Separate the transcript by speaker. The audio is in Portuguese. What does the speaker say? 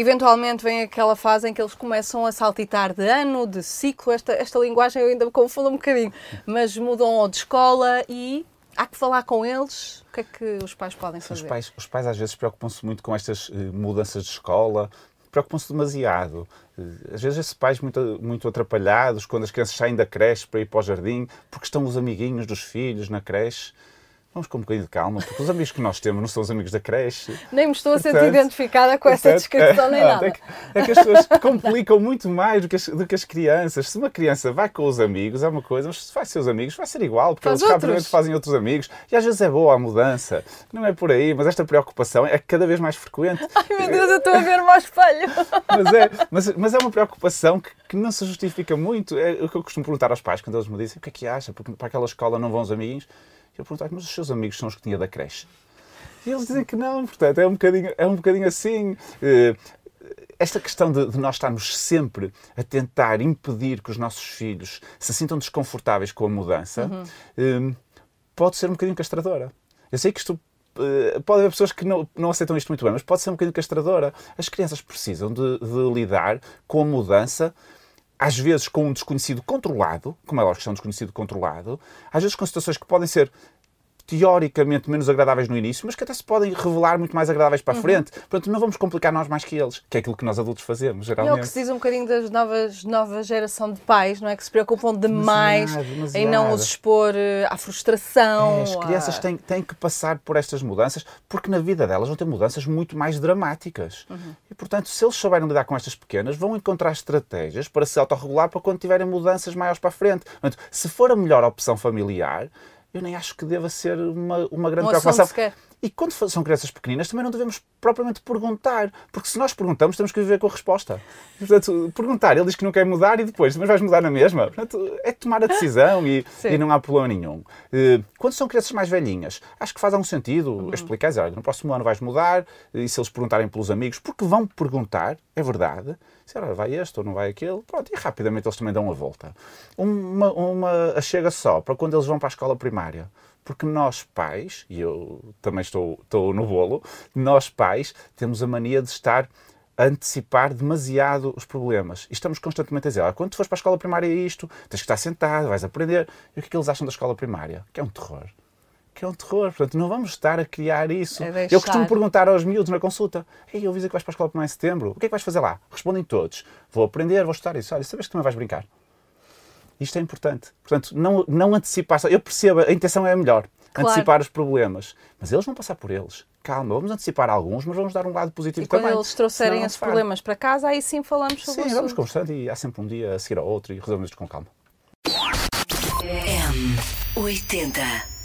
Speaker 1: eventualmente vem aquela fase em que eles começam a saltitar de ano, de ciclo, esta, esta linguagem eu ainda me confundo um bocadinho, mas mudam de escola e há que falar com eles. O que é que os pais podem fazer?
Speaker 2: Os pais, os pais às vezes preocupam-se muito com estas uh, mudanças de escola, preocupam-se demasiado. Uh, às vezes esses pais muito, muito atrapalhados quando as crianças saem da creche para ir para o jardim, porque estão os amiguinhos dos filhos na creche vamos com um bocadinho de calma, porque os amigos que nós temos não são os amigos da creche.
Speaker 1: Nem me estou a sentir identificada com essa descrição, nem é, nada. É
Speaker 2: que, é que, as pessoas complicam muito mais do que, as, do que, as, crianças. Se uma criança vai com os amigos, é uma coisa, mas se vai seus amigos, vai ser igual, porque Faz eles rapidamente fazem outros amigos. E às vezes é boa a mudança. Não é por aí, mas esta preocupação é cada vez mais frequente.
Speaker 1: Ai meu Deus, eu estou a ver-me ao espelho.
Speaker 2: mas, é, mas, mas é uma preocupação que, que não se justifica muito. É o que eu costumo perguntar aos pais quando eles me dizem o que é que acha, porque para aquela escola não vão os amiguinhos. Eu perguntava, mas os seus amigos são os que tinha da creche? E eles dizem que não, portanto, é um bocadinho, é um bocadinho assim. Eh, esta questão de, de, nós estarmos sempre a tentar impedir que os nossos filhos se sintam desconfortáveis com a mudança uhum. Eh, pode ser um bocadinho castradora. Eu sei que isto eh, pode haver pessoas que não, não aceitam isto muito bem, mas pode ser um bocadinho castradora. As crianças precisam de, de lidar com a mudança às vezes com um desconhecido controlado, como é lógico que é um desconhecido controlado, às vezes com situações que podem ser teoricamente menos agradáveis no início, mas que até se podem revelar muito mais agradáveis para a uhum. frente. Portanto, não vamos complicar nós mais que eles, que é aquilo que nós adultos fazemos, geralmente.
Speaker 1: É o que se diz um bocadinho das novas, nova geração de pais, não é? Que se preocupam demais demasiado, demasiado. em não os expor eh, à frustração.
Speaker 2: É, as crianças têm, têm que passar por estas mudanças, porque na vida delas vão ter mudanças muito mais dramáticas. Uhum. E, portanto, se eles souberem lidar com estas pequenas, vão encontrar estratégias para se autorregular para quando tiverem mudanças maiores para a frente. Portanto, se for a melhor opção familiar, eu nem acho que deva ser uma, uma grande uma preocupação. E quando são crianças pequeninas, também não devemos propriamente perguntar, porque se nós perguntamos, temos que viver com a resposta. Portanto, perguntar, ele diz que não quer mudar e depois, mas vais mudar na mesma. Portanto, é tomar a decisão e, e não há problema nenhum. Eh, quando são crianças mais velhinhas, acho que faz algum sentido uhum. explicar, olha, no próximo ano vais mudar, e se eles perguntarem pelos amigos, porque vão perguntar, é verdade, se ela vai este ou não vai aquele, pronto, e rapidamente eles também dão a volta. Uma, uma chega só para quando eles vão para a escola primária. Porque nós pais, e eu também estou, estou no bolo, nós pais temos a mania de estar a antecipar demasiado os problemas. E estamos constantemente a dizer, ah, quando tu fores para a escola primária é isto, tens que estar sentado, vais aprender. E o que é que eles acham da escola primária? Que é um terror que é um terror. Portanto, não vamos estar a criar isso. É eu costumo perguntar aos miúdos na consulta: Ei, eu aviso que vais para a escola primária em setembro, o que é que vais fazer lá? Respondem todos: Vou aprender, vou estudar isso. Olha, sabes que também vais brincar. Isto é importante. Portanto, não, não antecipar. Eu percebo, a intenção é a melhor. Claro. Antecipar os problemas. Mas eles vão passar por eles. Calma, vamos antecipar alguns, mas vamos dar um lado positivo
Speaker 1: e
Speaker 2: também.
Speaker 1: quando eles trouxerem esses problemas para casa, aí sim falamos sobre
Speaker 2: Sim, vamos conversando e há sempre um dia a seguir ao outro e resolvemos isto com calma. M80